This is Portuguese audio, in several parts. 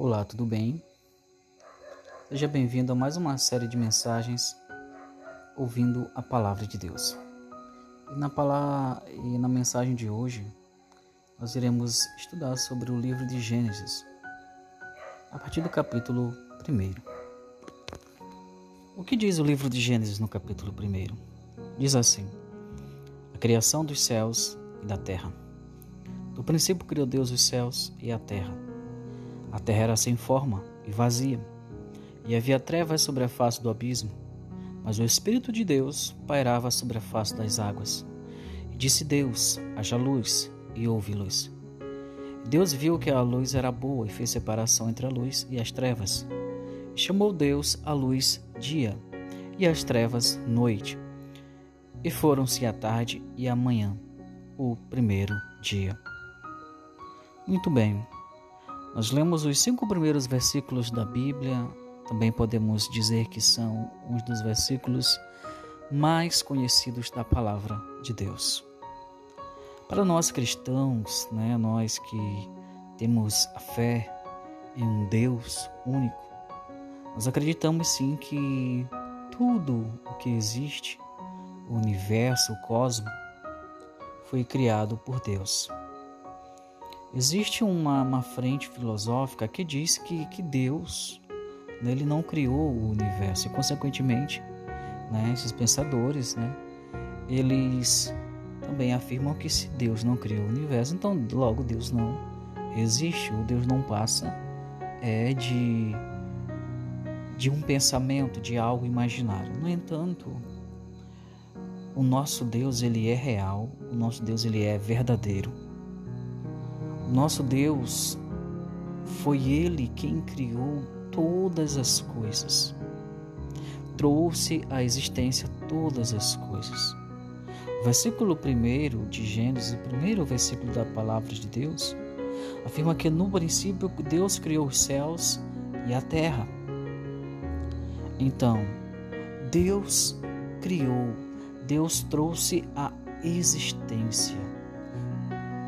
Olá, tudo bem? Seja bem-vindo a mais uma série de mensagens ouvindo a palavra de Deus. E na, palavra, e na mensagem de hoje, nós iremos estudar sobre o livro de Gênesis, a partir do capítulo 1. O que diz o livro de Gênesis no capítulo 1? Diz assim: A criação dos céus e da terra. No princípio criou Deus os céus e a terra. A terra era sem forma e vazia, e havia trevas sobre a face do abismo, mas o Espírito de Deus pairava sobre a face das águas. E disse Deus: haja luz, e houve luz. Deus viu que a luz era boa e fez separação entre a luz e as trevas. Chamou Deus a luz dia, e as trevas noite. E foram-se a tarde e a manhã, o primeiro dia. Muito bem. Nós lemos os cinco primeiros versículos da Bíblia, também podemos dizer que são uns dos versículos mais conhecidos da palavra de Deus. Para nós cristãos, né, nós que temos a fé em um Deus único, nós acreditamos sim que tudo o que existe, o universo, o cosmos, foi criado por Deus. Existe uma, uma frente filosófica que diz que, que Deus né, ele não criou o universo e, consequentemente, né, esses pensadores, né, eles também afirmam que se Deus não criou o universo, então logo Deus não existe, ou Deus não passa é de de um pensamento, de algo imaginário. No entanto, o nosso Deus ele é real, o nosso Deus ele é verdadeiro. Nosso Deus foi Ele quem criou todas as coisas, trouxe à existência todas as coisas. O versículo 1 de Gênesis, o primeiro versículo da palavra de Deus, afirma que no princípio Deus criou os céus e a terra. Então, Deus criou, Deus trouxe à existência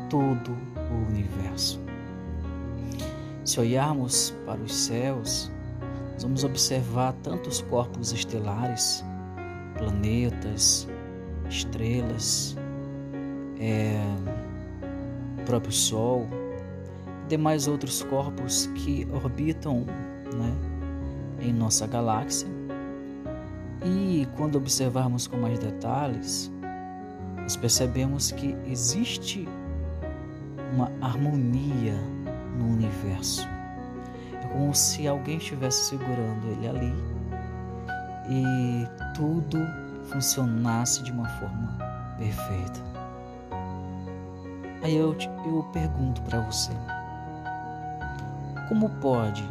todo o universo. Se olharmos para os céus, vamos observar tantos corpos estelares, planetas, estrelas, é, o próprio Sol, demais outros corpos que orbitam né, em nossa galáxia. E quando observarmos com mais detalhes, nós percebemos que existe uma harmonia no universo. É como se alguém estivesse segurando ele ali e tudo funcionasse de uma forma perfeita. Aí eu, eu pergunto para você: como pode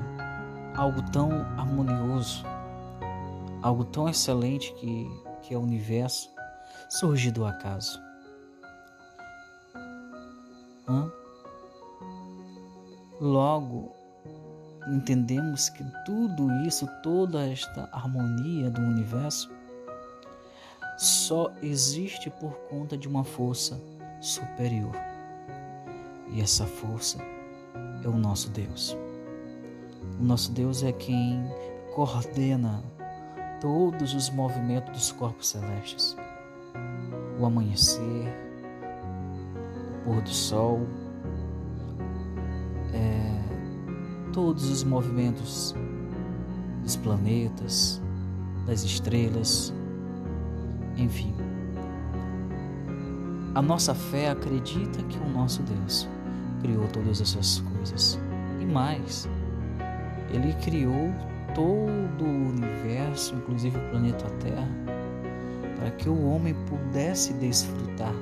algo tão harmonioso, algo tão excelente que, que é o universo, surgir do acaso? Hã? Logo, entendemos que tudo isso, toda esta harmonia do universo, só existe por conta de uma força superior. E essa força é o nosso Deus. O nosso Deus é quem coordena todos os movimentos dos corpos celestes. O amanhecer, pôr do sol, é, todos os movimentos dos planetas, das estrelas, enfim. A nossa fé acredita que o nosso Deus criou todas essas coisas e mais, Ele criou todo o universo, inclusive o planeta Terra, para que o homem pudesse desfrutar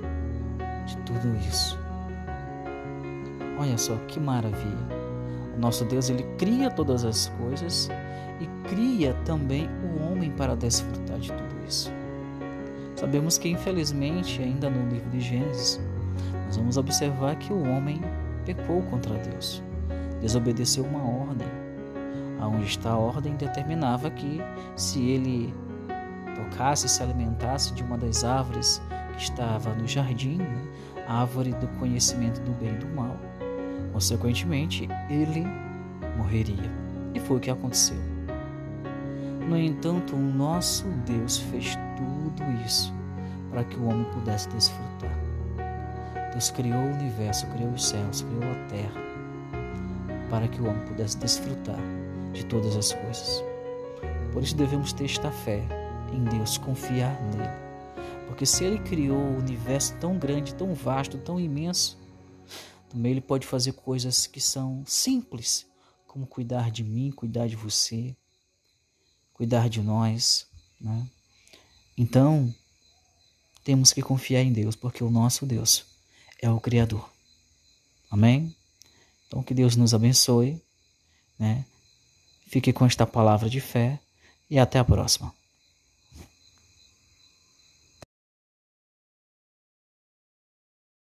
de tudo isso. Olha só que maravilha. O nosso Deus, ele cria todas as coisas e cria também o homem para desfrutar de tudo isso. Sabemos que, infelizmente, ainda no livro de Gênesis, nós vamos observar que o homem pecou contra Deus, desobedeceu uma ordem. Aonde está a ordem determinava que se ele tocasse, se alimentasse de uma das árvores estava no jardim, né, árvore do conhecimento do bem e do mal. Consequentemente, ele morreria. E foi o que aconteceu. No entanto, o nosso Deus fez tudo isso para que o homem pudesse desfrutar. Deus criou o universo, criou os céus, criou a terra, para que o homem pudesse desfrutar de todas as coisas. Por isso devemos ter esta fé em Deus, confiar nele. Porque se ele criou o universo tão grande, tão vasto, tão imenso, também ele pode fazer coisas que são simples, como cuidar de mim, cuidar de você, cuidar de nós. Né? Então, temos que confiar em Deus, porque o nosso Deus é o Criador. Amém? Então, que Deus nos abençoe. Né? Fique com esta palavra de fé e até a próxima.